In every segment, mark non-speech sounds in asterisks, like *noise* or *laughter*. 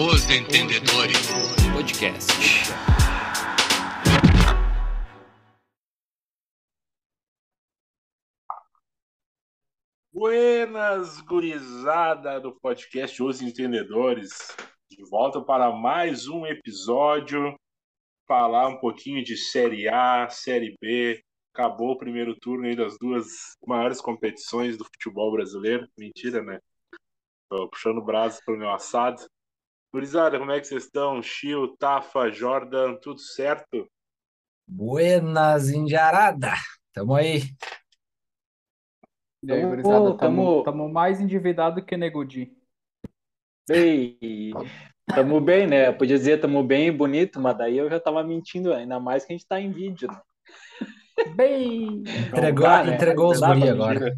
Os Entendedores Podcast. Buenas, gurizada do podcast Os Entendedores. De volta para mais um episódio. Falar um pouquinho de Série A, Série B. Acabou o primeiro turno aí das duas maiores competições do futebol brasileiro. Mentira, né? Tô puxando o braço pro meu assado. Gurizada, como é que vocês estão? Chio, Tafa, Jordan, tudo certo? Buenas, Indiarada. Tamo aí. E aí, Tamo- gurizada, tamo- estamos mais endividado que Negudi. Bem, tamo bem, né? Eu podia dizer tamo bem e bonito, mas daí eu já tava mentindo, ainda mais que a gente tá em vídeo, né? Bem, Entregou, dá, né? entregou os guri agora.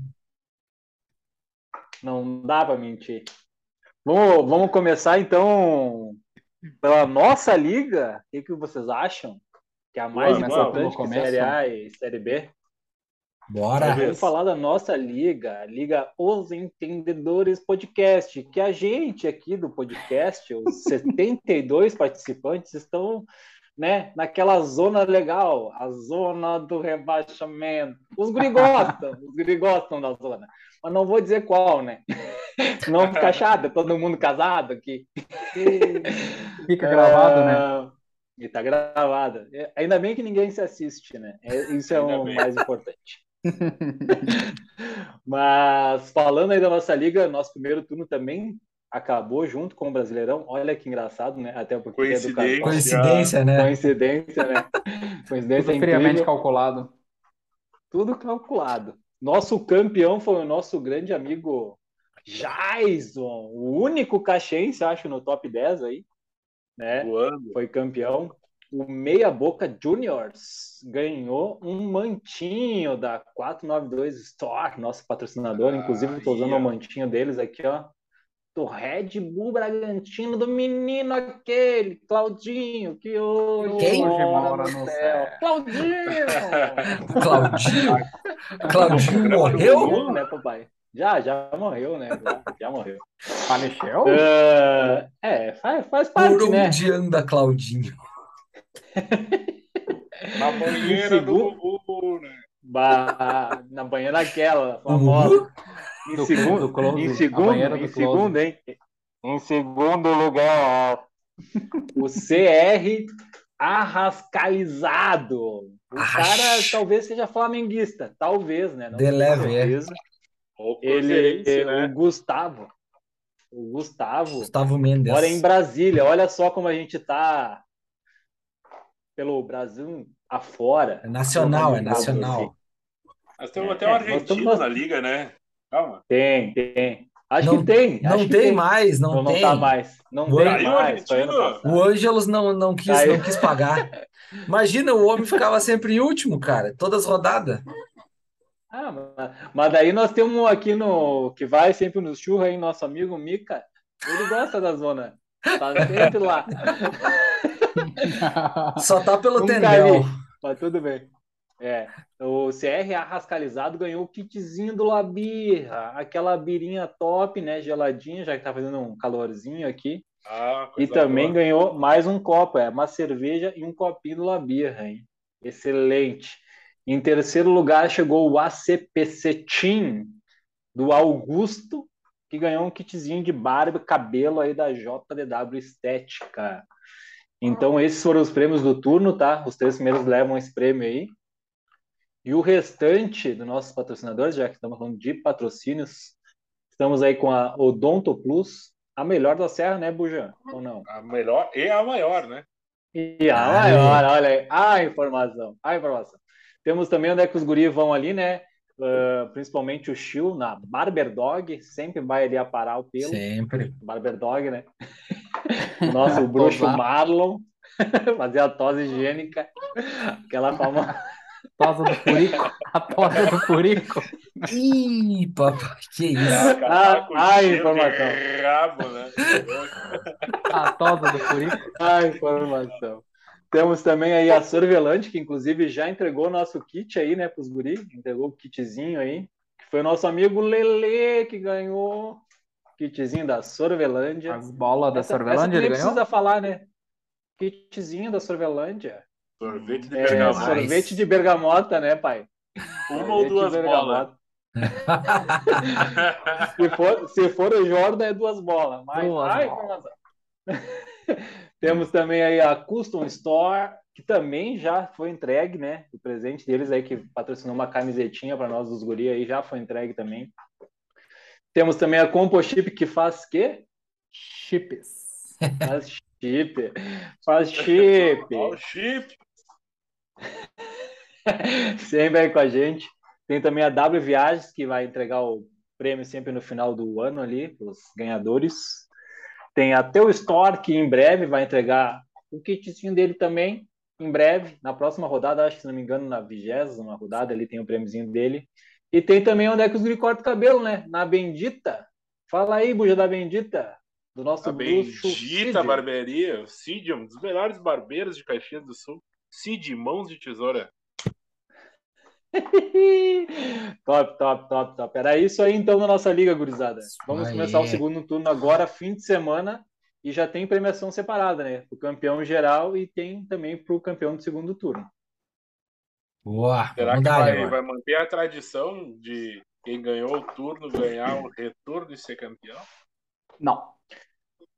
Não dá pra mentir. Vamos, vamos começar então pela nossa liga. O que, que vocês acham? Que é a mais Vamos, importante que. Série A e Série B? Bora. Vamos Vamos falar da nossa liga, a Liga Os Entendedores Podcast, que a gente aqui do podcast, os 72 participantes, estão né, naquela zona legal, a zona do rebaixamento. Os guri gostam, *laughs* os guri gostam da zona, mas não vou dizer qual, né? *laughs* Não fica chato, é todo mundo casado aqui. fica *laughs* gravado, né? E tá gravado. É, Ainda bem que ninguém se assiste, né? É- Isso é o bem. mais importante. Mas falando aí da nossa liga, nosso primeiro turno também acabou junto com o Brasileirão. Olha que engraçado, né? Até porque é do Coincidência. cartão. Coincidência, né? Coincidência, né? Coincidência *laughs* Tudo friamente calculado. Tudo calculado. Nosso campeão foi o nosso grande amigo Jason, o único caxense, acho, no top 10 aí, né? Voando. Foi campeão. O Meia Boca Juniors ganhou um mantinho da 492 Store, nosso patrocinador. Inclusive, estou usando o mantinho deles aqui, ó. Do Red Bull Bragantino, do menino aquele, Claudinho, que hoje, Quem? Hoje mora no céu. Claudinho! *laughs* Claudinho. Claudinho morreu? Morreu, né, papai? Já, já morreu, né? Já, já morreu. Faleceu? Ah, é, faz, faz Por parte, né? onde anda Claudinho? Na banheira do Gugu, né? Ba- na banheira aquela, famosa. Em Do- segundo, do em segundo, em segundo, hein? Em segundo lugar, o CR Arrascalizado. O Arras- cara talvez seja flamenguista, talvez, né? Não De leve, é. Ele, né? o Gustavo, o Gustavo, Gustavo Mendes. mora em Brasília. Olha só como a gente tá pelo Brasil afora. É nacional, é nacional. Nós temos É, até um é, nós argentino estamos- na liga, né? Calma. Tem, tem. Acho Não- que tem. Não acho que tem mais, não, Não, não tem. tá mais. Não O tem mais. O Ângelos não, não, quis, Caiu. não quis pagar. Imagina, o homem ficava sempre em último, cara. Todas rodadas. Ah, mas, mas daí nós temos um aqui no que vai sempre nos churros aí, nosso amigo Mica. Ele gosta da zona. Tá sempre lá. Só tá pelo Nunca tendel. vi. Mas tudo bem. É, o CR Arrascalizado ganhou o kitzinho do Labirra, aquela birinha top, né, geladinha, já que tá fazendo um calorzinho aqui. Ah, E também boa. ganhou mais um copo, é, uma cerveja e um copinho do Labirra, hein? Excelente. Em terceiro lugar chegou o ACPC Team do Augusto, que ganhou um kitzinho de barba e cabelo aí da JDW Estética. Então esses foram os prêmios do turno, tá? Os três primeiros levam esse prêmio aí. E o restante dos nossos patrocinadores, já que estamos falando de patrocínios, estamos aí com a Odonto Plus, a melhor da Serra, né, Bujan? Ou não? A melhor e a maior, né? E a Aí. maior, olha aí, a informação, a informação. Temos também onde é que os guris vão ali, né? Ah, principalmente o Chiu na Barber Dog, sempre vai ali aparar o pelo. Sempre. Barber Dog, né? *laughs* O nosso bruxo. Marlon, *laughs* fazer a tosse higiênica, aquela famosa. Tosa do Furico. A tosa do Furico. Ih, papai, que isso. Ah, ah, cheiro de informação. Rabo, né? A tosa do Furico. A informação. Temos também aí a Sorvelante, que inclusive já entregou o nosso kit aí, né, pros guri, entregou o kitzinho aí, que foi o nosso amigo Lele que ganhou kitzinho da Sorvelândia. As bolas da Essa, Sorvelândia ele ganhou? precisa falar, né? Kitzinho da Sorvelândia. Sorvete de É, bergamota. Sorvete de bergamota, né, pai? Uma ou duas bolas. *laughs* Se for, se for o Jordan, é duas bolas. Mas, Duas ai, bolas. *laughs* Temos também aí a Custom Store, que também já foi entregue, né? O presente deles aí, que patrocinou uma camisetinha para nós dos guri aí, já foi entregue também. Temos também a Compochip, que faz quê? Chips. *laughs* Faz chip. Faz chip. O chip. *laughs* Sempre aí com a gente. Tem também a W Viagens, que vai entregar o prêmio sempre no final do ano ali, os ganhadores. Tem a Teu Store, que em breve vai entregar o kitzinho dele também, em breve, na próxima rodada, acho que se não me engano, na vigésima rodada, ali tem o prêmiozinho dele. E tem também onde é que os guri cortam o cabelo, né? Na Bendita. Fala aí, buja da Bendita. Do nosso A bendita Cid. barbearia. o Cid, um dos melhores barbeiros de Caxias do Sul. Cid, mãos de tesoura. *laughs* top, top, top, top. Era isso aí então na nossa liga, gurizada. Vamos aí. começar o segundo turno agora, fim de semana, e já tem premiação separada, né? O campeão geral e tem também para o campeão do segundo turno. Boa, Será que dar vai, vai manter a tradição de quem ganhou o turno ganhar o retorno e ser campeão? Não.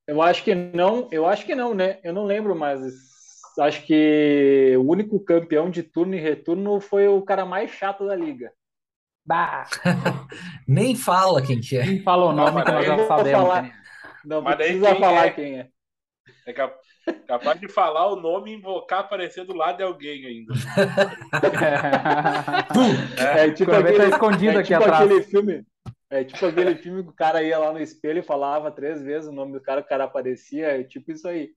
Eu acho que não, eu acho que não, né? Eu não lembro, mas acho que o único campeão de turno e retorno foi o cara mais chato da liga. Bah, *laughs* Nem fala quem que é. quem fala o nome mas que nós já sabemos. falar. quem é. Não Mas precisa quem falar é? quem é. É cap- capaz de falar o nome e invocar aparecer do lado de alguém ainda. *laughs* É tipo Quando vê, tá aquele, escondido é aqui tipo atrás. aquele filme. É tipo aquele filme que o cara ia lá no espelho e falava três vezes o nome do cara, o cara aparecia, é tipo isso aí.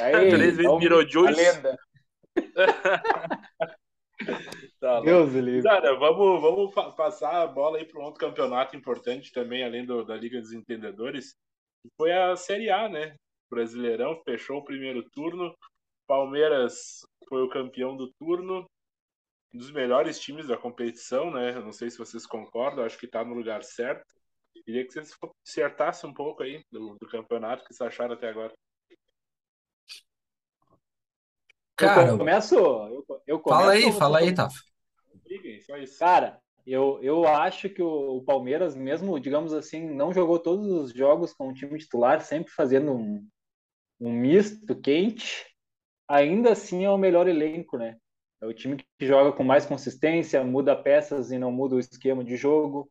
Aí, *laughs* Três vezes é um- Beetlejuice. a lenda. *laughs* Tá. Deus o livre. Cara, vamos, vamos pa- passar a bola aí para um outro campeonato importante também, além do- da Liga dos Entendedores. que Foi a Série A, né? Brasileirão fechou o primeiro turno. Palmeiras foi o campeão do turno. Um dos melhores times da competição, né? Não sei se vocês concordam, acho que tá no lugar certo. Queria que vocês acertassem um pouco aí do, do campeonato que vocês acharam até agora. Cara, eu começo, eu, eu começo fala aí, fala aí? Tafa. Cara, eu, eu acho que o, o Palmeiras, mesmo, digamos assim, não jogou todos os jogos com o time titular, sempre fazendo um, um misto quente, ainda assim é o melhor elenco, né? É o time que joga com mais consistência, muda peças e não muda o esquema de jogo.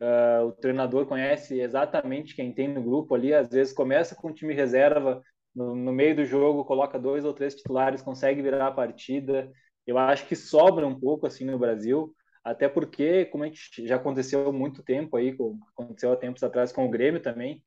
Uh, o treinador conhece exatamente quem tem no grupo ali, às vezes começa com o time reserva, no, no meio do jogo coloca dois ou três titulares, consegue virar a partida. Eu acho que sobra um pouco assim no Brasil, até porque, como a gente já aconteceu muito tempo aí, aconteceu há tempos atrás com o Grêmio também,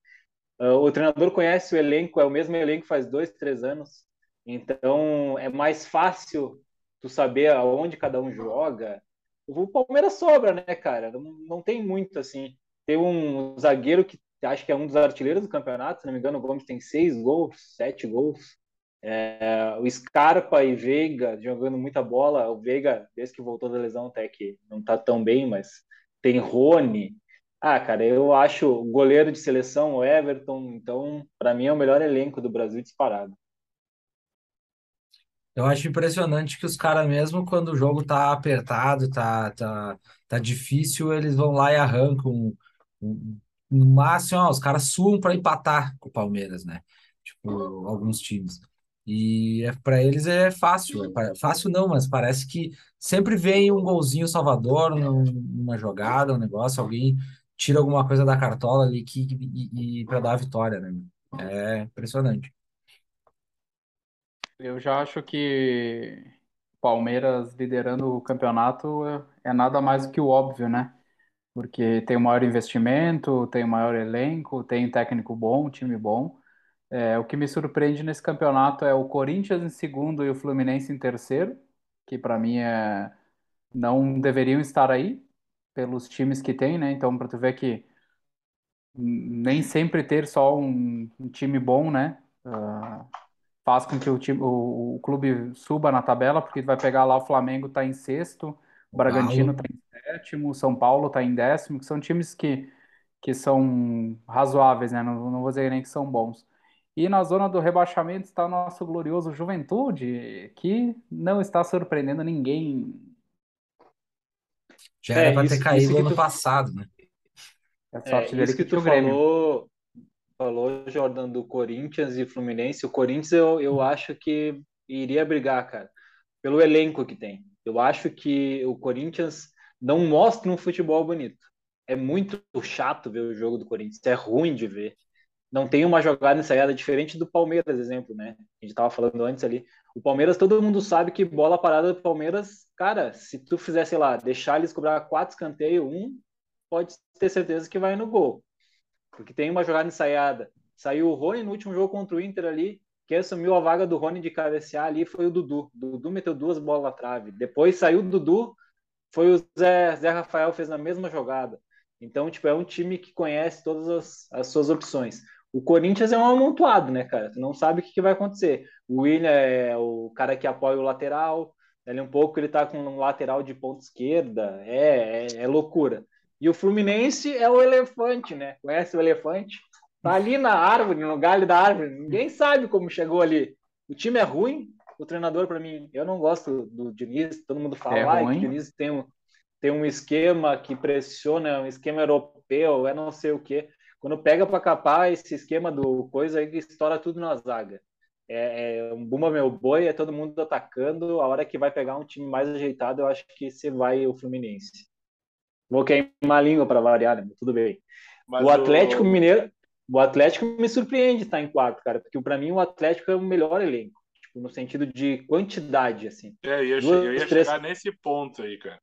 uh, o treinador conhece o elenco, é o mesmo elenco faz dois, três anos, então é mais fácil tu saber aonde cada um joga. O Palmeiras sobra, né, cara? Não, não tem muito assim. Tem um zagueiro que acho que é um dos artilheiros do campeonato, se não me engano, o Gomes tem seis gols, sete gols. É, o Scarpa e Veiga jogando muita bola. O Veiga, desde que voltou da lesão, até que não tá tão bem, mas tem Rony. Ah, cara, eu acho goleiro de seleção, o Everton, então, para mim é o melhor elenco do Brasil disparado. Eu acho impressionante que os caras, mesmo quando o jogo tá apertado, tá, tá, tá difícil, eles vão lá e arrancam. No máximo, ó, os caras suam para empatar com o Palmeiras, né? Tipo, alguns times. E é, para eles é fácil. É fácil não, mas parece que sempre vem um golzinho salvador, num- numa jogada, um negócio, alguém tira alguma coisa da cartola ali que, e, e para dar a vitória, né? É impressionante. Eu já acho que Palmeiras liderando o campeonato é- nada mais do que o óbvio, né? Porque tem o maior investimento, tem o maior elenco, tem um técnico bom, time bom. É, o que me surpreende nesse campeonato é o Corinthians em segundo e o Fluminense em terceiro, que para mim é, não deveriam estar aí pelos times que tem, né? Então, para tu ver que nem sempre ter só um, um time bom, né? Ah, faz com que o time, o, o clube suba na tabela, porque vai pegar lá o Flamengo tá em sexto, o Bragantino Galo. tá em sétimo, o São Paulo tá em décimo, que são times que, que são razoáveis, né? Não, não vou dizer nem que são bons. E na zona do rebaixamento está o nosso glorioso Juventude, que não está surpreendendo ninguém. Já era É, pra ter isso- caído ano tu- passado, né? É É, sorte dele isso que que tu falou, falou, Jordan, do Corinthians e Fluminense. O Corinthians eu, eu acho que iria brigar, cara, pelo elenco que tem. Eu acho que o Corinthians não mostra um futebol bonito. É muito chato ver o jogo do Corinthians, é ruim de ver. Não tem uma jogada ensaiada diferente do Palmeiras, exemplo, né? A gente tava falando antes ali. O Palmeiras, todo mundo sabe que bola parada do Palmeiras, cara, se tu fizer, sei lá, deixar eles cobrar quatro escanteios, um, pode ter certeza que vai no gol. Porque tem uma jogada ensaiada. Saiu o Rony no último jogo contra o Inter ali. Quem assumiu a vaga do Rony de cabecear ali foi o Dudu. O Dudu meteu duas bolas na trave. Depois saiu o Dudu, foi o Zé, Zé Rafael, fez na mesma jogada. Então, tipo, é um time que conhece todas as, as suas opções. O Corinthians é um amontoado, né, cara? Tu não sabe o que, que vai acontecer. O William é o cara que apoia o lateral. Ele um pouco ele tá com um lateral de ponta esquerda. É, é, é loucura. E o Fluminense é o elefante, né? Conhece o elefante? Tá ali na árvore, no galho da árvore. Ninguém sabe como chegou ali. O time é ruim. O treinador, para mim, eu não gosto do Diniz. Todo mundo fala É "Ai, que o Diniz tem um, tem um esquema que pressiona, é um esquema europeu, é não sei o quê. Quando pega para capar esse esquema do coisa aí que estoura tudo na zaga. É, é um bumba meu boi, é todo mundo atacando. A hora que vai pegar um time mais ajeitado, eu acho que você vai o Fluminense. Vou queimar a língua para variar, né? Tudo bem. Mas o Atlético Mineiro, o Atlético me surpreende estar em quarto, cara, porque para mim o Atlético é o melhor elenco, tipo, no sentido de quantidade, assim. É, eu ia, Duas, eu ia três- chegar nesse ponto aí, cara.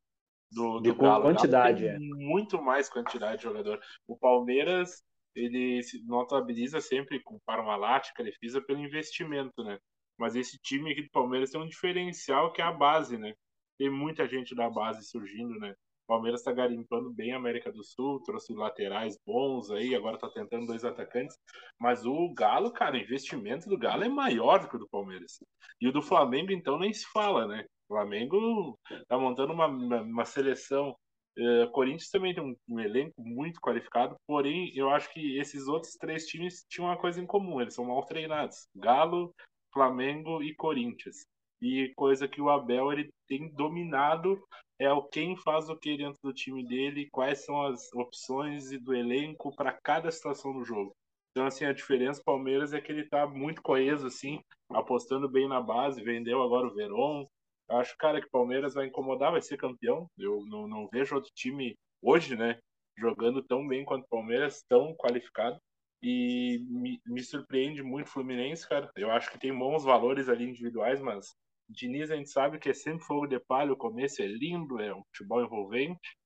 Do, De do Galo. O Galo quantidade, tem é. Muito mais quantidade de jogador. O Palmeiras, ele se notabiliza sempre com Parmalat, Crefisa, pelo investimento, né? Mas esse time aqui do Palmeiras tem um diferencial que é a base, né? Tem muita gente da base surgindo, né? O Palmeiras tá garimpando bem a América do Sul, trouxe laterais bons aí, agora tá tentando dois atacantes. Mas o Galo, cara, o investimento do Galo é maior do que o do Palmeiras. E o do Flamengo, então, nem se fala, né? O Flamengo tá montando uma, uma, uma seleção. Eh, Corinthians também tem um, um elenco muito qualificado, porém, eu acho que esses outros três times tinham uma coisa em comum, eles são mal treinados. Galo, Flamengo e Corinthians. E coisa que o Abel ele tem dominado é o quem faz o que dentro do time dele, quais são as opções e do elenco para cada situação do jogo. Então, assim, a diferença do Palmeiras é que ele tá muito coeso, assim, apostando bem na base, vendeu agora o Veron. Eu acho, cara, que o Palmeiras vai incomodar, vai ser campeão. Eu não, não vejo outro time hoje, né, jogando tão bem quanto o Palmeiras, tão qualificado. E me, me surpreende muito o Fluminense, cara. Eu acho que tem bons valores ali individuais, mas Diniz a gente sabe que é sempre fogo de palha, o começo é lindo, é um futebol envolvente,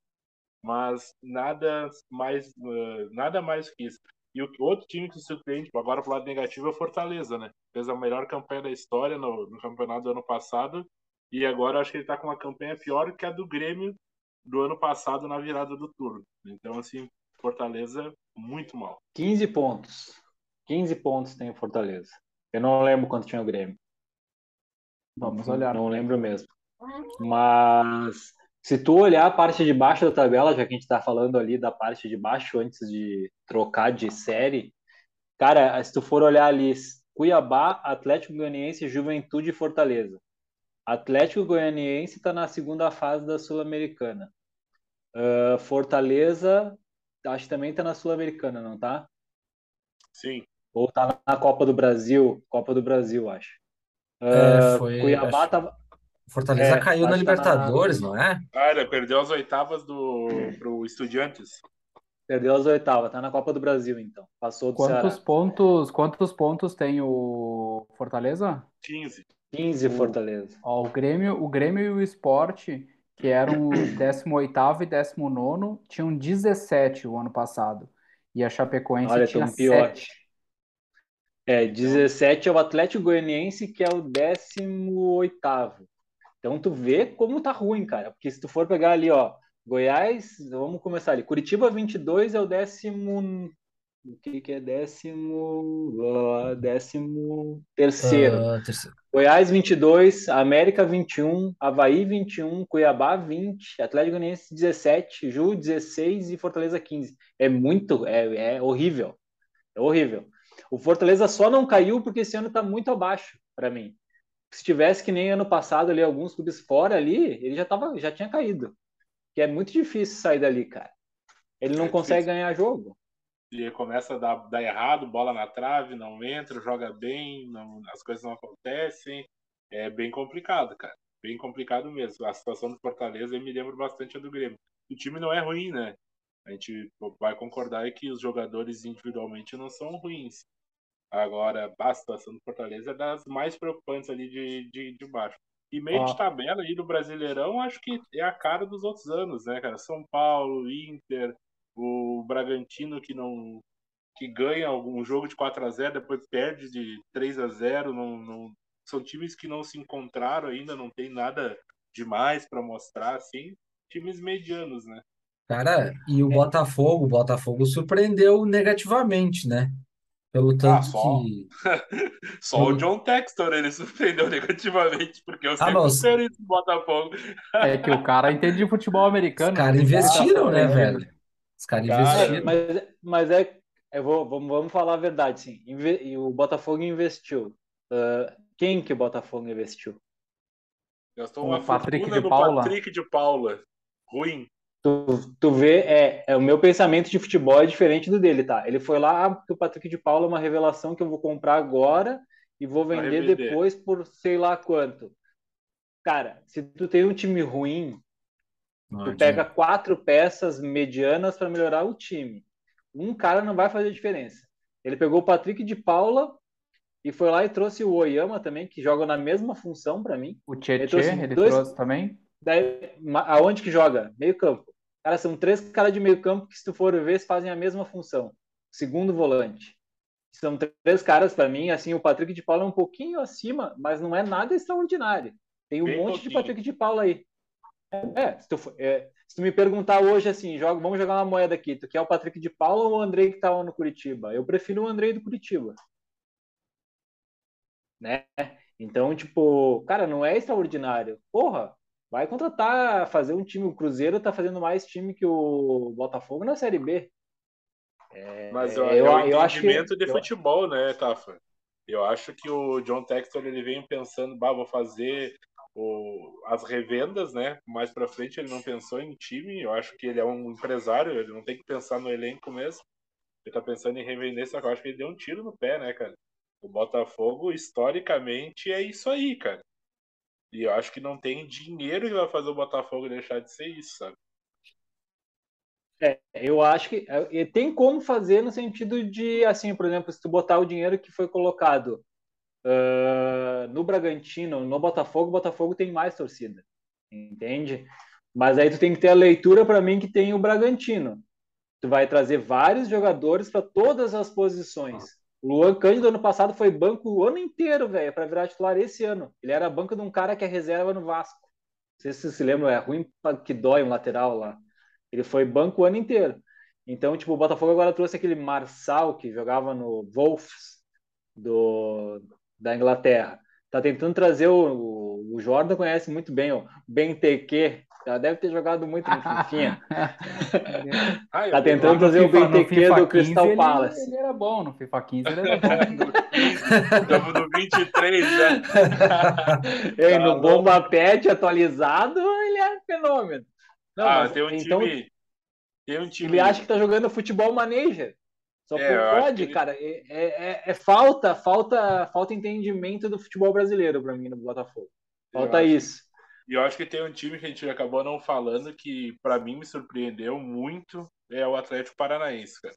mas nada mais, uh, nada mais que isso. E o outro time que surpreende, agora pro lado negativo, é o Fortaleza, né? Fez a melhor campanha da história no, no campeonato do ano passado, e agora acho que ele tá com uma campanha pior que a do Grêmio do ano passado na virada do turno. Então, assim, Fortaleza muito mal. 15 pontos. 15 pontos tem o Fortaleza. Eu não lembro quanto tinha o Grêmio. Vamos olhar. Não lembro mesmo. Mas se tu olhar a parte de baixo da tabela, já que a gente tá falando ali da parte de baixo antes de trocar de série, cara, se tu for olhar ali, Cuiabá, Atlético Goianiense, Juventude e Fortaleza. Atlético Goianiense tá na segunda fase da Sul-Americana. Uh, Fortaleza, acho que também tá na Sul-Americana, não tá? Sim. Ou tá na Copa do Brasil? Copa do Brasil, acho. É, Uh, foi- Cuiabá acho- tava. Fortaleza É, caiu na acho que tá na- Libertadores, não é? Ele perdeu as oitavas do, pro Estudiantes. Perdeu as oitavas, tá na Copa do Brasil, então. Passou do Quantos Ceará. pontos, quantos pontos tem o Fortaleza? 15. 15 Fortaleza. Ó, o Grêmio, o Grêmio e o Sport, que eram o *coughs* 18º e 19º, tinham 17 o ano passado. E a Chapecoense Olha, tinha tão pior. 7. É, 17 é o Atlético Goianiense, que é o 18º. Então tu vê como tá ruim, cara. Porque se tu for pegar ali, ó, Goiás, vamos começar ali. Curitiba 22 é o 19 O que, que é décimo? Décimo terceiro. Ah, terceiro. Goiás 22, América 21, Havaí 21, Cuiabá 20, Atlético Goianiense 17, Ju 16 e Fortaleza 15. É muito, é, é horrível. É horrível. O Fortaleza só não caiu porque esse ano está muito abaixo para mim. Se tivesse que nem ano passado ali alguns clubes fora ali, ele já tava, já tinha caído. Que é muito difícil sair dali, cara. Ele não É consegue difícil. ganhar jogo. E começa a dar, dar errado, bola na trave, não entra, joga bem, não- as coisas não acontecem. É bem complicado, cara. Bem complicado mesmo. A situação do Fortaleza me lembra bastante a do Grêmio. O time não é ruim, né? A gente vai concordar aí que os jogadores individualmente não são ruins. Agora, a situação do Fortaleza é das mais preocupantes ali de, de, de baixo. E meio Ó. de tabela aí do Brasileirão, acho que é a cara dos outros anos, né, cara? São Paulo, Inter, o Bragantino que não que ganha algum jogo de 4 a 0 depois perde de 3 a 0 não, não- são times que não se encontraram ainda, não tem nada demais para mostrar, assim, times medianos, né? Cara, e o Botafogo, o Botafogo surpreendeu negativamente, né? Pelo tanto só. que. *laughs* Só o Hum. John Textor ele *laughs* surpreendeu negativamente, porque eu Ah, sempre não, espero isso do Botafogo. É que o cara entende de futebol Os americano. caras né? investiram, né, Tá velho? Os caras Cara, É, investiram. mas, mas é. Eu vou, vamos, vamos falar a verdade, sim. Inve- e o Botafogo investiu. Ah, quem que o Botafogo investiu? Gastou O uma Patrick fortuna de Paula. Patrick de Paula. Ruim. Tu, tu vê, é, é, o meu pensamento de futebol é diferente do dele, tá? Ele foi lá, ah, porque o Patrick de Paula é uma revelação que eu vou comprar agora e vou vender depois por sei lá quanto. Cara, se tu tem um time ruim, Não tu pega quatro peças medianas para melhorar o time. Um cara não vai fazer diferença. Ele pegou o Patrick de Paula e foi lá e trouxe o Oyama também, que joga na mesma função para mim. O Ele Tietê, trouxe ele dois- trouxe também. Daí, aonde que joga? Meio campo. Cara, são três caras de meio campo que, se tu for ver, fazem a mesma função. Segundo volante. São três caras, para mim, assim, o Patrick de Paula é um pouquinho acima, mas não é nada extraordinário. Tem um Bem monte de pouquinho. Patrick de Paula aí. É, se tu, é, se tu me perguntar hoje assim, joga, vamos jogar uma moeda aqui, tu quer o Patrick de Paula ou o Andrei que tava no Curitiba? Eu prefiro o Andrei do Curitiba. Né? Então, tipo, cara, não é extraordinário. Porra, vai contratar, fazer um time. O Cruzeiro tá fazendo mais time que o Botafogo na Série B. Mas É, ó, eu- é o eu acho que- de futebol, né, Tafa? Eu acho que o John Textor ele vem pensando, bah, vou fazer o- as revendas, né? Mais pra frente ele não pensou em time. Eu acho que ele é um empresário, ele não tem que pensar no elenco mesmo. Ele tá pensando em revender, só que eu acho que ele deu um tiro no pé, né, cara? O Botafogo, historicamente, é isso aí, cara. E eu acho que não tem dinheiro que vai fazer o Botafogo deixar de ser isso, sabe? É, eu acho que é, tem como fazer no sentido de, assim, por exemplo, se tu botar o dinheiro que foi colocado ah, no Bragantino, no Botafogo, o Botafogo tem mais torcida, entende? Mas aí tu tem que ter a leitura para mim que tem o Bragantino. Tu vai trazer vários jogadores para todas as posições. Luan Cândido ano passado foi banco o ano inteiro, velho, para virar titular esse ano. Ele era banco de um cara que é reserva no Vasco. Não sei se vocês se lembram, é ruim que dói um lateral lá. Ele foi banco o ano inteiro. Então, tipo, o Botafogo agora trouxe aquele Marçal que jogava no Wolves do, da Inglaterra. Tá tentando trazer o, o, o Jordan conhece muito bem o Benteke. Já deve ter jogado muito no Fifinha. *laughs* Ah, eu Tá tentando No trazer o FIFA do 15 Crystal ele- Palace. Ele era bom, no FIFA 15 ele era bom. *laughs* Estamos *laughs* no 23 já. Ei, Tá no louco. Bomba Pet atualizado, ele é um fenômeno. Não, ah, mas tem um então time. Tem um time. ele acha que tá jogando futebol manager. Só É, eu pode, que ele- cara. É, é- é falta, falta, falta entendimento do futebol brasileiro para mim no Botafogo. Eu Falta acho- isso. E eu acho que tem um time que a gente acabou não falando que pra mim me surpreendeu muito é o Atlético Paranaense, cara.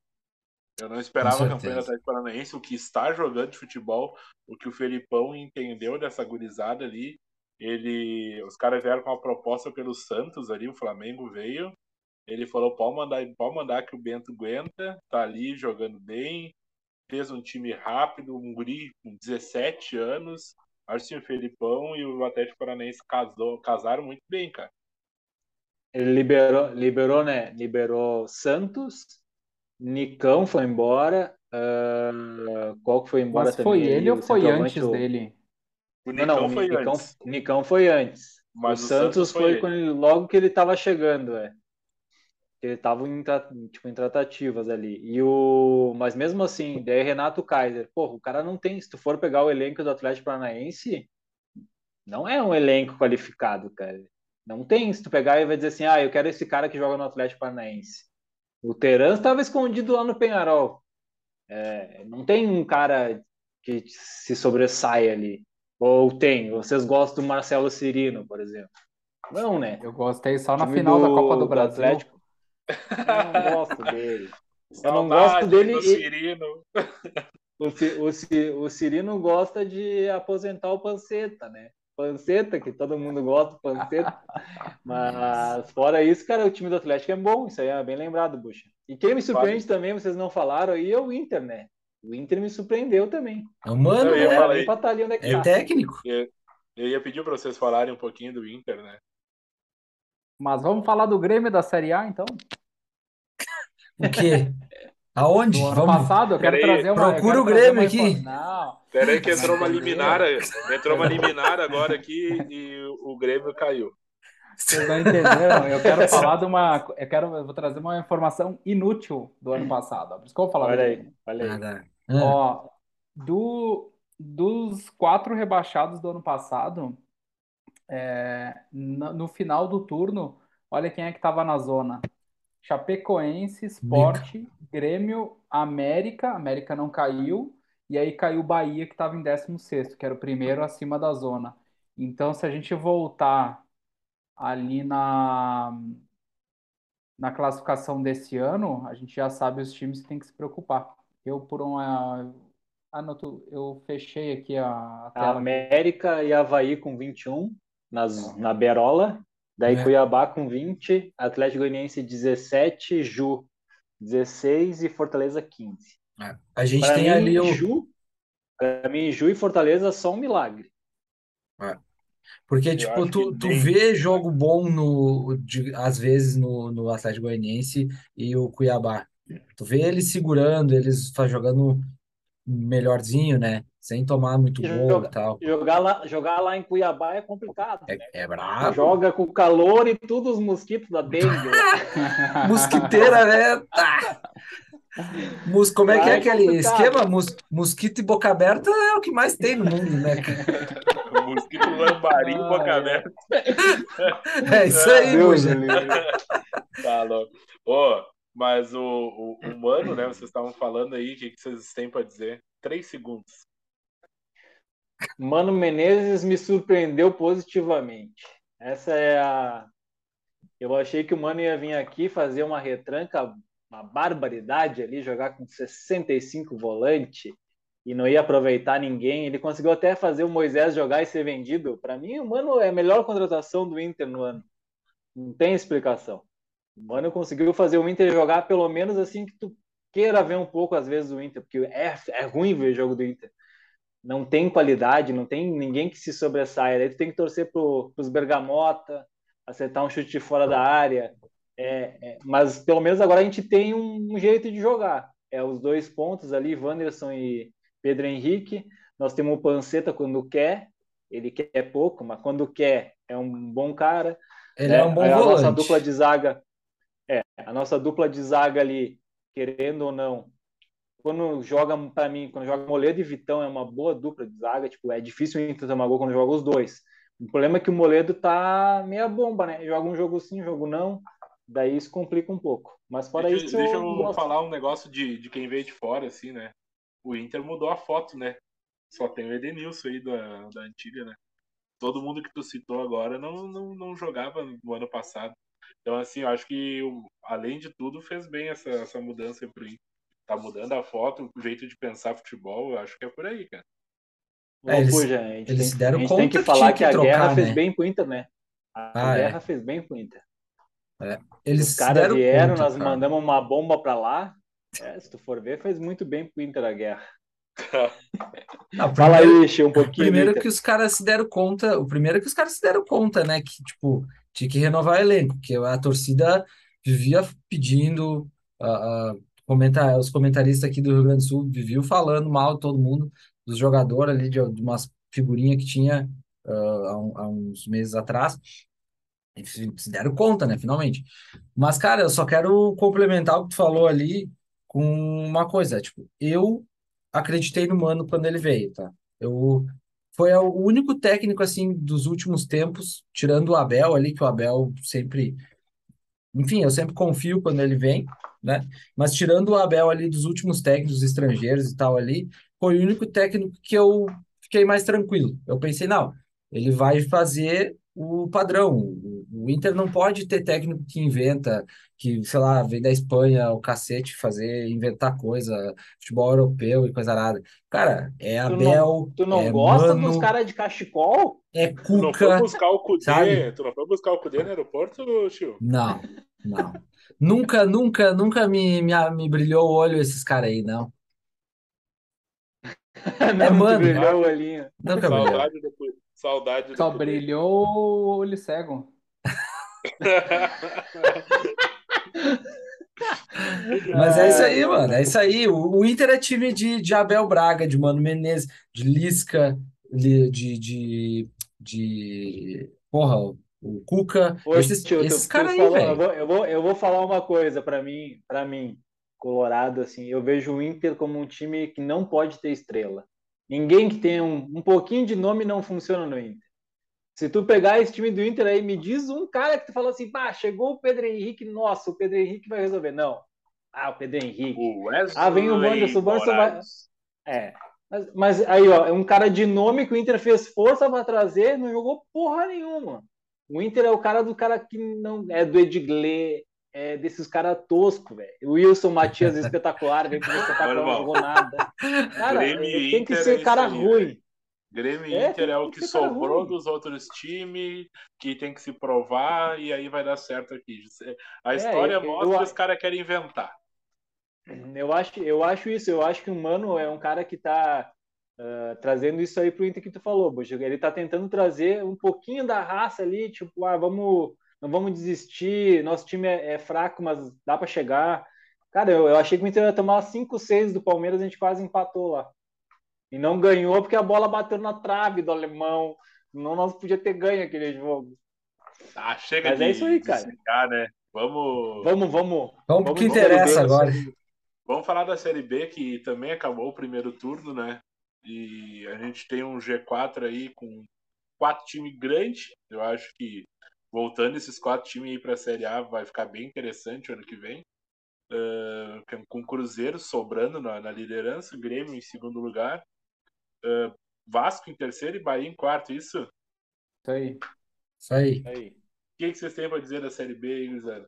Eu não esperava a campanha do Atlético Paranaense, o que está jogando de futebol, o que o Felipão entendeu dessa gurizada ali. Ele, os caras vieram com uma proposta pelo Santos ali, o Flamengo veio. Ele falou: pode mandar, pode mandar que o Bento aguenta, tá ali jogando bem, fez um time rápido, um guri com 17 anos. Acho que o Felipão e o Atlético Paranaense casou, casaram muito bem, cara. Ele liberou, liberou, né? Liberou Santos, Nicão foi embora. ah, qual que foi embora Mas foi também ali? ele ou foi antes o- dele? O Não, não, Nicão o foi Nicão, antes. Nicão foi antes. Mas o o Santos Santos foi foi quando ele- logo que ele estava chegando, é. Ele estava em, tipo, em tratativas ali. E o... Mas mesmo assim, daí Renato Kaiser, porra, o cara não tem. Se tu for pegar o elenco do Atlético Paranaense, não é um elenco qualificado, cara. Não tem. Se tu pegar e vai dizer assim, ah, eu quero esse cara que joga no Atlético Paranaense. O Terans estava escondido lá no Penharol. É, não tem um cara que se sobressai ali. Ou tem. Vocês gostam do Marcelo Cirino, por exemplo. Não, né? Eu gostei só na final da do- Copa do do Brasil. Atlético. Eu não gosto dele. Eu não gosto dele do Cirino. O, o, o Cirino gosta de aposentar o Panceta, né? Panceta, que todo mundo gosta do Panceta. *laughs* Mas fora isso, cara, o time do Atlético é bom. Isso aí é bem lembrado, Buxa. E quem me surpreende também, vocês não falaram aí, é o Inter, né? O Inter me surpreendeu também. É humano, Eu ia né? é É técnico. Eu ia pedir para vocês falarem um pouquinho do Inter, né? Mas vamos falar do Grêmio da Série A, então? O quê? Aonde? Do ano Vamos. passado, eu quero Peraí, trazer uma. procura o Grêmio uma aqui. info- Não, Pera aí que entrou uma liminar, entrou uma liminar agora aqui e o Grêmio caiu. vocês não entenderam. Eu quero falar de uma. Eu quero, eu vou trazer uma informação inútil do ano passado. Por isso que eu vou falar Olha aí, olha aí. Ah, Ó, do, dos quatro rebaixados do ano passado, é, no final do turno, olha quem é que estava na zona. Chapecoense, Sport, Grêmio, América, América não caiu, e aí caiu Bahia, que estava em 16º, que era o primeiro acima da zona. Então, se a gente voltar ali na, na classificação desse ano, a gente já sabe os times que tem que se preocupar. Eu, por uma. Anoto, eu fechei aqui a, a A tela. América e Havaí com 21 nas, na Berola. Daí É. Cuiabá com 20, Atlético Goianiense 17, Ju 16 e Fortaleza 15. A gente Para tem mim, ali o. Ju, para mim, Ju e Fortaleza só um milagre. Porque, tipo, acho tu, tu tem. vê jogo bom no, de- às vezes no, no Atlético Goianiense e o Cuiabá. Tu vê eles segurando, eles fa- jogando melhorzinho, né? Sem tomar muito E gol joga- e tal. Jogar lá, jogar lá em Cuiabá é complicado. né? É, é brabo. Joga com calor e tudo os mosquitos da dengue. *laughs* Mosquiteira, né? Tá. Mus, como é que é aquele complicado. esquema? Mus, mosquito e boca aberta é o que mais tem no mundo, né? *laughs* Mosquito lambarim, Ah, boca é. aberta. É isso aí, Deus. Tá louco. Ô, mas o, o, o Mano, né? Vocês estavam falando aí, o que, que vocês têm para dizer? Três segundos. Mano Menezes me surpreendeu positivamente. Essa é a. Eu achei que o Mano ia vir aqui fazer uma retranca, uma barbaridade ali, jogar com 65 volante e não ia aproveitar ninguém. Ele conseguiu até fazer o Moisés jogar e ser vendido. Para mim, o Mano é a melhor contratação do Inter no ano. Não tem explicação. O Mano conseguiu fazer o Inter jogar pelo menos assim que tu queira ver um pouco às vezes o Inter, porque é, é ruim ver o jogo do Inter não tem qualidade, não tem ninguém que se sobressaia. Daí tu tem que torcer para os Bergamota, acertar um chute de fora da área. É, é, mas pelo menos agora a gente tem um, um, jeito de jogar. É os dois pontos ali, Wanderson e Pedro Henrique. Nós temos o Panceta quando quer, ele quer pouco, mas quando quer é um bom cara. Ele é um bom a volante. nossa dupla de zaga, é, a nossa dupla de zaga ali, querendo ou não, quando joga para mim, quando joga Moledo e Vitão é uma boa dupla de zaga, tipo, é difícil o Inter tomar gol quando joga os dois. O problema é que o Moledo tá meia bomba, né? Joga um jogo sim, jogo não, daí isso complica um pouco. Mas fora deixa, isso, deixa eu, eu falar um negócio de, de quem veio de fora, assim, né? O Inter mudou a foto, né? Só tem o Edenilson aí da, da antiga, né? Todo mundo que tu citou agora não, não, não jogava no ano passado. Então, assim, eu acho que, além de tudo, fez bem essa, essa mudança pro Inter tá mudando a foto, o jeito de pensar futebol, eu acho que é por aí, cara. É, eles, a gente eles tem, deram a gente conta tem que que falar que, que a trocar, guerra né? fez bem pro Inter, né? A Ah, é. guerra fez bem pro Inter. É. Eles Os caras deram vieram, conta, nós cara. mandamos uma bomba pra lá. É, se tu for ver, fez muito bem pro Inter a guerra. *laughs* Não, Fala primeiro, aí, Xê, um pouquinho. primeiro que os caras se deram conta, o primeiro é que os caras se deram conta, né, que tipo, tinha que renovar o elenco, que a torcida vivia pedindo, ah, ah, comenta, os comentaristas aqui do Rio Grande do Sul viviam falando mal todo mundo, dos jogadores ali, de, de umas figurinhas que tinha ah, há, há uns meses atrás. Se deram conta, né, finalmente. Mas, cara, eu só quero complementar o que tu falou ali com uma coisa, tipo, eu acreditei no Mano quando ele veio, tá? Eu foi o único técnico assim dos últimos tempos, tirando o Abel ali, que o Abel sempre, enfim, eu sempre confio quando ele vem, né? Mas tirando o Abel ali dos últimos técnicos estrangeiros e tal ali, foi o único técnico que eu fiquei mais tranquilo. Eu pensei, não, ele vai fazer o padrão. O, Inter não pode ter técnico que inventa, que, sei lá, vem da Espanha, o cacete, fazer, inventar coisa, futebol europeu e coisa nada. Cara, é Tu não, Abel, tu não é gosta dos Mano, caras de cachecol? é Tu não foi Cuca, buscar o Cudê, sabe? tu não foi buscar o Cudê no aeroporto, tio? Não, não. Nunca, nunca, nunca me, me, me brilhou o olho esses caras aí, não. *laughs* É Não, te Mano, brilhou o olhinho. nunca brilhou. Saudade do Cudê. Saudade Só brilhou o olho cego. *laughs* Mas é isso aí, mano. É isso aí. O, o Inter é time de, de Abel Braga, de Mano Menezes, de Lisca, li- de, de, de porra, o, o Cuca. Ô, Esses, tio, esses tu caras aí, falou, eu velho. vou, eu vou, eu vou falar uma coisa para mim, para mim, Colorado, assim, eu vejo o Inter como um time que não pode ter estrela. Ninguém que tenha um, um pouquinho de nome não funciona no Inter. Se tu pegar esse time do Inter aí, me diz um cara que tu falou assim, pá, chegou o Pedro Henrique, nossa, o Pedro Henrique vai resolver. Não. Ah, o Pedro Henrique. O Ah, vem o Wanderson, o Wanderson vai. É. Mas, mas aí, ó, é um cara de nome que o Inter fez força para trazer, não jogou porra nenhuma. O Inter é o cara do cara que não é do Edgley, é desses caras toscos, velho. Wilson Matias espetacular, vem pro espetacular, não jogou nada. Cara, Grêmio tem que Inter ser é cara aí, ruim. Grêmio e É, Inter é o que que sobrou dos outros times, que tem que se provar, e aí vai dar certo aqui. A É, história eu, mostra eu, que os caras querem inventar. eu acho, eu acho isso. Eu acho que o Mano é um cara que tá ah, trazendo isso aí pro Inter que tu falou, Buxa. Ele tá tentando trazer um pouquinho da raça ali, tipo, ah, vamos, não vamos desistir, nosso time é, é fraco, mas dá para chegar. Cara, eu, eu achei que o Inter ia tomar 5, 6 do Palmeiras, a gente quase empatou lá. E não ganhou porque a bola bateu na trave do alemão. Não nós podia ter ganho aquele jogo. Ah, chega Mas de, é isso aí, cara. né? Vamos, Vamos, vamos. Vamos pro que B, interessa agora. vamos falar da Série B, que também acabou o primeiro turno, né? E a gente tem um G4 aí com quatro times grandes. Eu acho que voltando esses quatro times aí para a Série A vai ficar bem interessante ano que vem. Ah, com o Cruzeiro sobrando na, na liderança, Grêmio em segundo lugar, ah, Vasco em terceiro e Bahia em quarto. Isso? O Isso aí. Isso aí. Aí. que, que vocês têm para dizer da Série B aí, Guizano?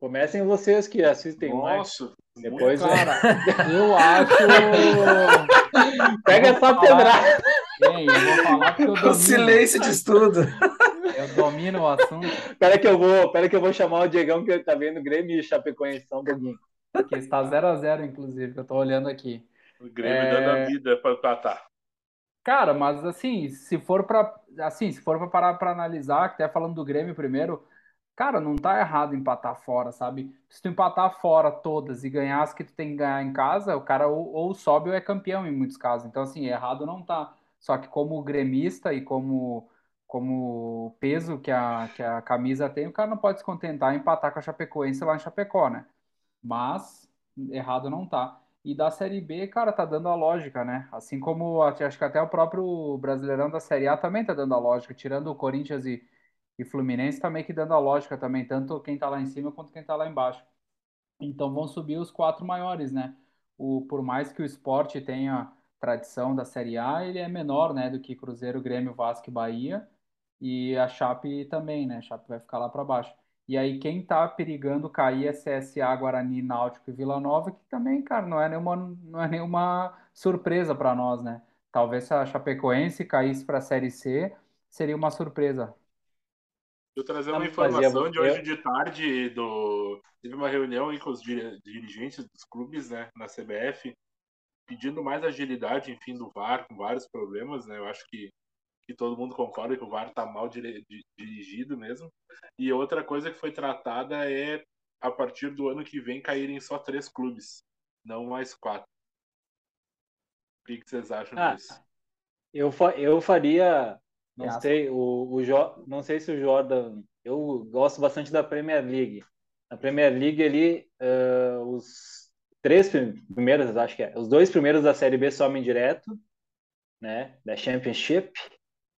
Comecem vocês que assistem mais. Nossa, Depois muito- é. Cara, *laughs* eu acho. *laughs* Pega essa pedrada. Ei, eu vou falar porque eu *laughs* O domino. silêncio diz tudo. Eu domino o assunto, Pera que eu vou, pera que eu vou chamar o Diegão que ele tá vendo Grêmio e Chapecoense só um pouquinho. que está 0 a 0 inclusive, que eu tô olhando aqui. O Grêmio É. dando a vida para empatar. Cara, mas assim, se for para assim, se for para parar para analisar, até falando do Grêmio primeiro, cara, não tá errado empatar fora, sabe? Se tu empatar fora todas e ganhar as que tu tem que ganhar em casa, o cara ou, ou sobe ou é campeão em muitos casos. Então, assim, errado não tá. Só que como gremista e como como peso que a, que a camisa tem, o cara não pode se contentar em empatar com a Chapecoense lá em Chapecó, né? Mas errado não tá. E da Série B, cara, tá dando a lógica, né? Assim como acho que até o próprio Brasileirão da Série A também tá dando a lógica, tirando o Corinthians e, e Fluminense, tá meio que dando a lógica também, tanto quem tá lá em cima quanto quem tá lá embaixo. Então vão subir os quatro maiores, né? O, por mais que o esporte tenha tradição da Série A, ele é menor, né, do que Cruzeiro, Grêmio, Vasco e Bahia. E a Chape também, né? A Chape vai ficar lá para baixo. E aí quem tá perigando cair é CSA, Guarani, Náutico e Vila Nova, que também, cara, não é nenhuma, não é nenhuma surpresa para nós, né? Talvez se a Chapecoense caísse para a Série C, seria uma surpresa. Eu trazer uma informação de hoje de tarde do teve uma reunião aí com os dirigentes dos clubes, né, na CBF, pedindo mais agilidade, enfim, do VAR, com vários problemas, né? Eu acho que que todo mundo concorda que o VAR tá mal dire- di- dirigido mesmo. E outra coisa que foi tratada é a partir do ano que vem, caírem só três clubes, não mais quatro. O que, que vocês acham Ah, disso? eu, fa- eu faria, não sei, o, o Jo- não sei se o Jordan, eu gosto bastante da Premier League. Na Premier League ali, eh, os três prim- primeiros, acho que é, os dois primeiros da Série B sobem direto, né, da Championship,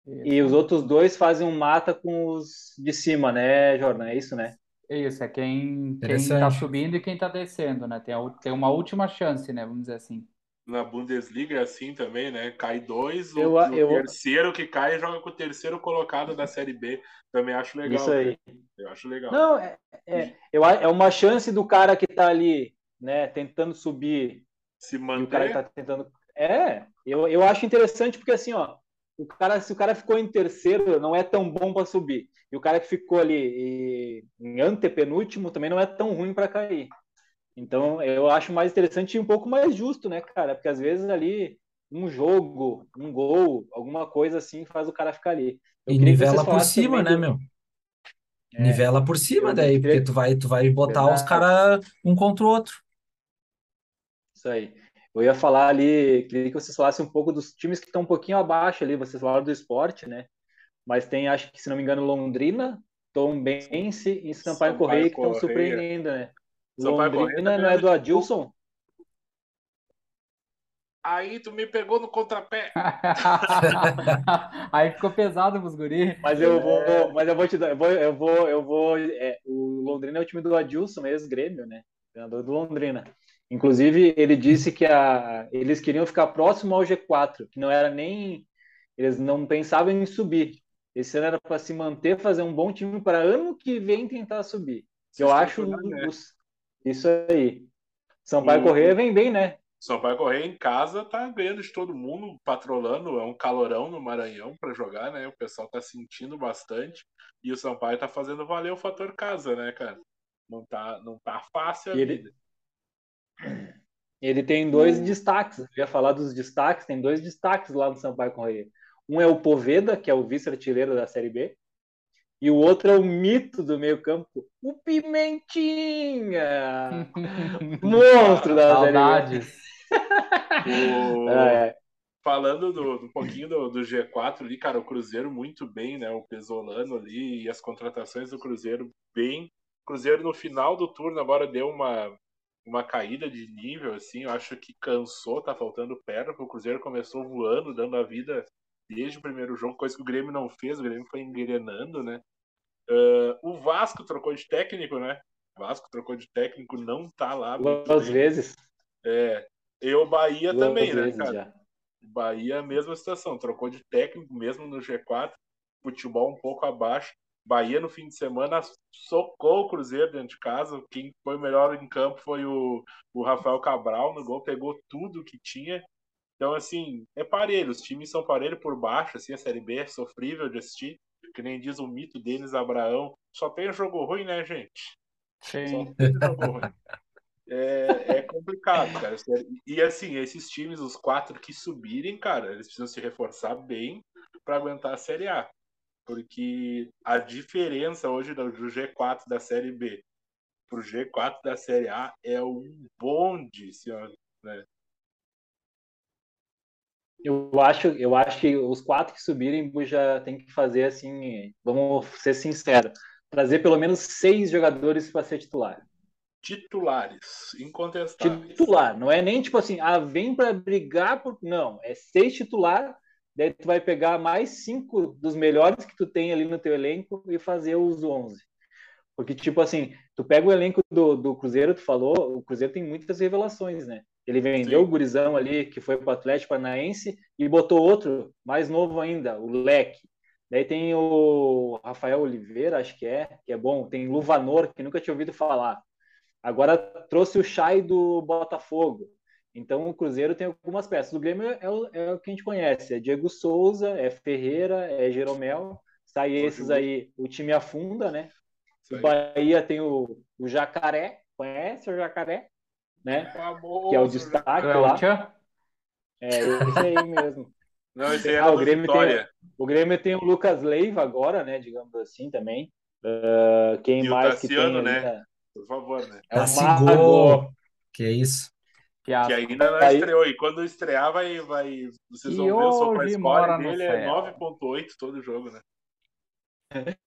e os outros dois fazem um mata com os de cima, né, Jordan? É isso, né? Isso, é quem, quem tá subindo e quem tá descendo, né? Tem, a, tem uma última chance, né? Vamos dizer assim. Na Bundesliga é assim também, né? Cai dois, o, Eu- o eu- terceiro que cai joga com o terceiro colocado da Série B. Também acho legal. Isso aí. cara. Eu acho legal. Não, é, é, eu, a- é uma chance do cara que tá ali, né, tentando subir Se E o cara manter, tá tentando. É, eu, eu acho interessante porque assim, ó, o cara, se o cara ficou em terceiro, não é tão bom para subir. E o cara que ficou ali e- em antepenúltimo também não é tão ruim para cair. Então, eu acho mais interessante e um pouco mais justo, né, cara? Porque às vezes ali um jogo, um gol, alguma coisa assim faz o cara ficar ali. Eu E nivela por cima, né, do- meu? É, Nivela por cima daí, queria- porque tu vai, tu vai botar os caras um contra o outro. Isso aí. Eu ia falar ali, queria que vocês falassem um pouco dos times que estão um pouquinho abaixo ali. Vocês falaram do esporte, né? Mas tem, acho que, se não me engano, Londrina, Tombense e Sampaio Sampaio Correia que estão Correia. surpreendendo, né? Sampaio Correia Londrina tá não é do Adilson? aí tu me pegou no contrapé. *laughs* Aí ficou pesado pros guri. Mas eu vou, mas eu vou te dar, eu vou, eu vou, eu vou. é, o Londrina é o time do Adilson, ex-Grêmio, né? Treinador do Londrina. Inclusive, ele disse que a, eles queriam ficar próximo ao G4, que não era nem. Eles não pensavam em subir. Esse ano era para se manter, fazer um bom time para ano que vem tentar subir. Eu acho né? isso aí. Sampaio O- Correia vem bem, né? Sampaio Correia em casa tá ganhando de todo mundo, patrolando, é um calorão no Maranhão para jogar, né? O pessoal tá sentindo bastante e o Sampaio tá fazendo valer o fator casa, né, cara? Não tá, não tá fácil a E vida. Ele tem dois destaques. Eu ia falar dos destaques, tem dois destaques lá no Sampaio Correia. Um é o Poveda, que é o vice-artilheiro da Série B, e o outro é o mito do meio-campo, o Pimentinha, *laughs* monstro da Série B. Saudades. O- *laughs* É, Falando do, do pouquinho do, do G4 ali, cara, o Cruzeiro muito bem, né? O Pesolano ali e as contratações do Cruzeiro bem. O Cruzeiro no final do turno agora deu uma, uma caída de nível, assim. Eu acho que cansou, tá faltando perna, porque o Cruzeiro começou voando, dando a vida desde o primeiro jogo, coisa que o Grêmio não fez, o Grêmio foi engrenando, né? Ah, o Vasco trocou de técnico, né? O Vasco trocou de técnico, não tá lá. duas vezes. É. E o Bahia Duas também, né, cara? já. Bahia, mesma situação, trocou de técnico mesmo no G4, futebol um pouco abaixo. Bahia no fim de semana socou o Cruzeiro dentro de casa. Quem foi melhor em campo foi o, o Rafael Cabral no gol, pegou tudo que tinha. Então, assim, é parelho, os times são parelho por baixo, assim, a Série B é sofrível de assistir. Que nem diz o mito Denis Abraão, só tem jogo ruim, né, gente? Só Sim. tem jogo ruim. É, é complicado, cara. E assim, esses times, os quatro que subirem, cara, eles precisam se reforçar bem para aguentar a Série A. Porque a diferença hoje do do G4 da Série B pro G4 da Série A é um bonde, senhor. Eu acho, eu acho que os quatro que subirem já tem que fazer assim, vamos ser sinceros, trazer pelo menos seis jogadores para ser titular. Titulares, incontestáveis. Titular, não é nem tipo assim, ah, vem para brigar por. Não, é seis titular, daí tu vai pegar mais cinco dos melhores que tu tem ali no teu elenco e fazer os 11. Porque, tipo assim, tu pega o elenco do, do Cruzeiro, tu falou, o Cruzeiro tem muitas revelações, né? Ele vendeu Sim. o Gurizão ali, que foi pro Atlético Paranaense, e botou outro, mais novo ainda, o Leque. Daí tem o Rafael Oliveira, acho que é, que é bom. Tem Luvanor, que nunca tinha ouvido falar. Agora trouxe o Chay do Botafogo. Então o Cruzeiro tem algumas peças. O Grêmio é o, é o que a gente conhece: é Diego Souza, é Ferreira, é Jeromel. Sai esses aí, o time afunda, né? O. Bahia tem o, o Jacaré, conhece o Jacaré? Né? Famoso, Que é o destaque é lá. É esse aí mesmo. *laughs* Não, esse aí Ah, era o Grêmio tem-. O Grêmio tem o Lucas Leiva agora, né? Digamos assim também. Ah, quem E o mais que tem Tassiano, né? por favor, né? É o Mago. Que isso. Que Fiasco. ainda não Aí- estreou. E quando estrear, vai, vai... vocês E vão ver o SofaScore no dele é céu. 9.8 todo jogo, né? *laughs*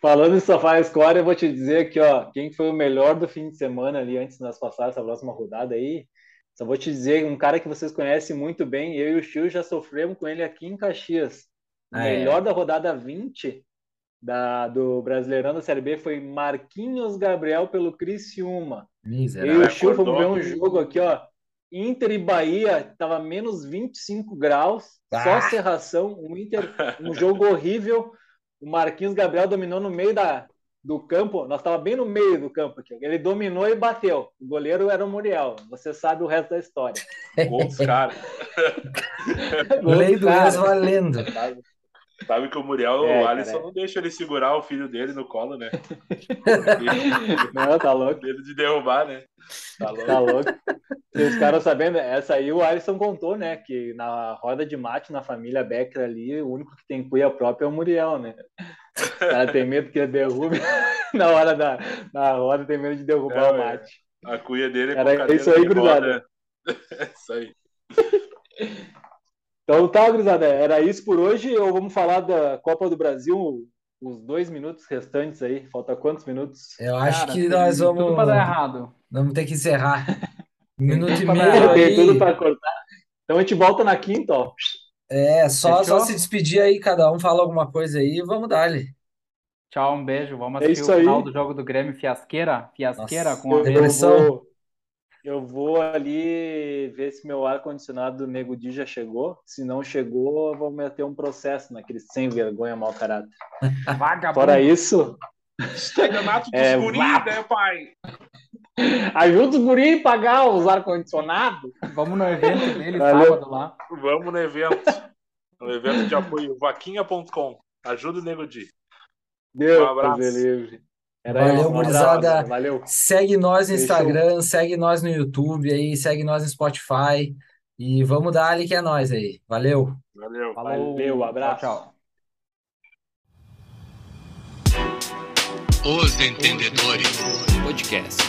Falando em Sofá Score, eu vou te dizer aqui, ó, quem foi o melhor do fim de semana ali antes de nós passar essa próxima rodada aí. Só vou te dizer, um cara que vocês conhecem muito bem, eu e o Chiu já sofremos com ele aqui em Caxias. O Ah, é? melhor da rodada 20 da, do Brasileirão da Série B foi Marquinhos Gabriel pelo Criciúma. Eu e Miserável. o Chiu fomos ver um jogo aqui, ó. Inter e Bahia, tava menos 25 graus, só Ah. serração, um Inter, um jogo horrível. O Marquinhos Gabriel dominou no meio da, do campo, nós tava bem no meio do campo aqui. Ele dominou e bateu. O goleiro era o Muriel. Você sabe o resto da história. Gol dos caras. *laughs* Lei do Cara, ex valendo. Sabe? Que o Muriel, É, o cara, Alisson é. não deixa ele segurar o filho dele no colo, né? *laughs* Não, tá louco. Medo de derrubar, né? Tá louco. Tá louco. E os caras sabendo, essa aí o Alisson contou, né? Que na roda de mate, na família Becker ali, o único que tem cuia própria é o Muriel, né? O cara tem medo que ele derrube *laughs* na hora da na roda, tem medo de derrubar É, o é. mate. A cuia dele é cadeira *laughs* isso aí, gurizada. roda. isso aí. Então tá, gurizada, era isso por hoje. Ou vamos falar da Copa do Brasil, os dois minutos restantes aí. Falta quantos minutos? Eu acho Cara, que nós Tudo vamos, pra dar errado. vamos ter que encerrar. *laughs* Um minuto e tudo meio dar. Tem tudo pra cortar. Então a gente volta na quinta, ó. É, só, Fechou? só se despedir aí, cada um fala alguma coisa aí e vamos dar-lhe. Tchau, um beijo. Vamos É assistir o final aí. do jogo do Grêmio Fiasqueira. Fiasqueira Nossa, com a Depressão. vou, eu vou ali ver se meu ar-condicionado do Nego Di já chegou. Se não chegou, eu vou meter um processo naquele sem vergonha, mau caráter. Vagabundo. Fora isso, Estelionato dos *laughs* É, guris, vá. né, pai? ajuda os guri a pagar os ar-condicionados. Vamos no evento dele Valeu. sábado lá. Vamos no evento. No evento de apoio, vaquinha.com. Ajuda o Nego Di. Deus Um abraço. Era Valeu, um gurizada. Valeu. Segue nós no Fechou. Instagram, segue nós no YouTube aí, segue nós no Spotify. E vamos dar ali que é nós aí. Valeu. Valeu. Falou. Valeu, abraço. Tchau, tchau. Os Entendedores Podcast.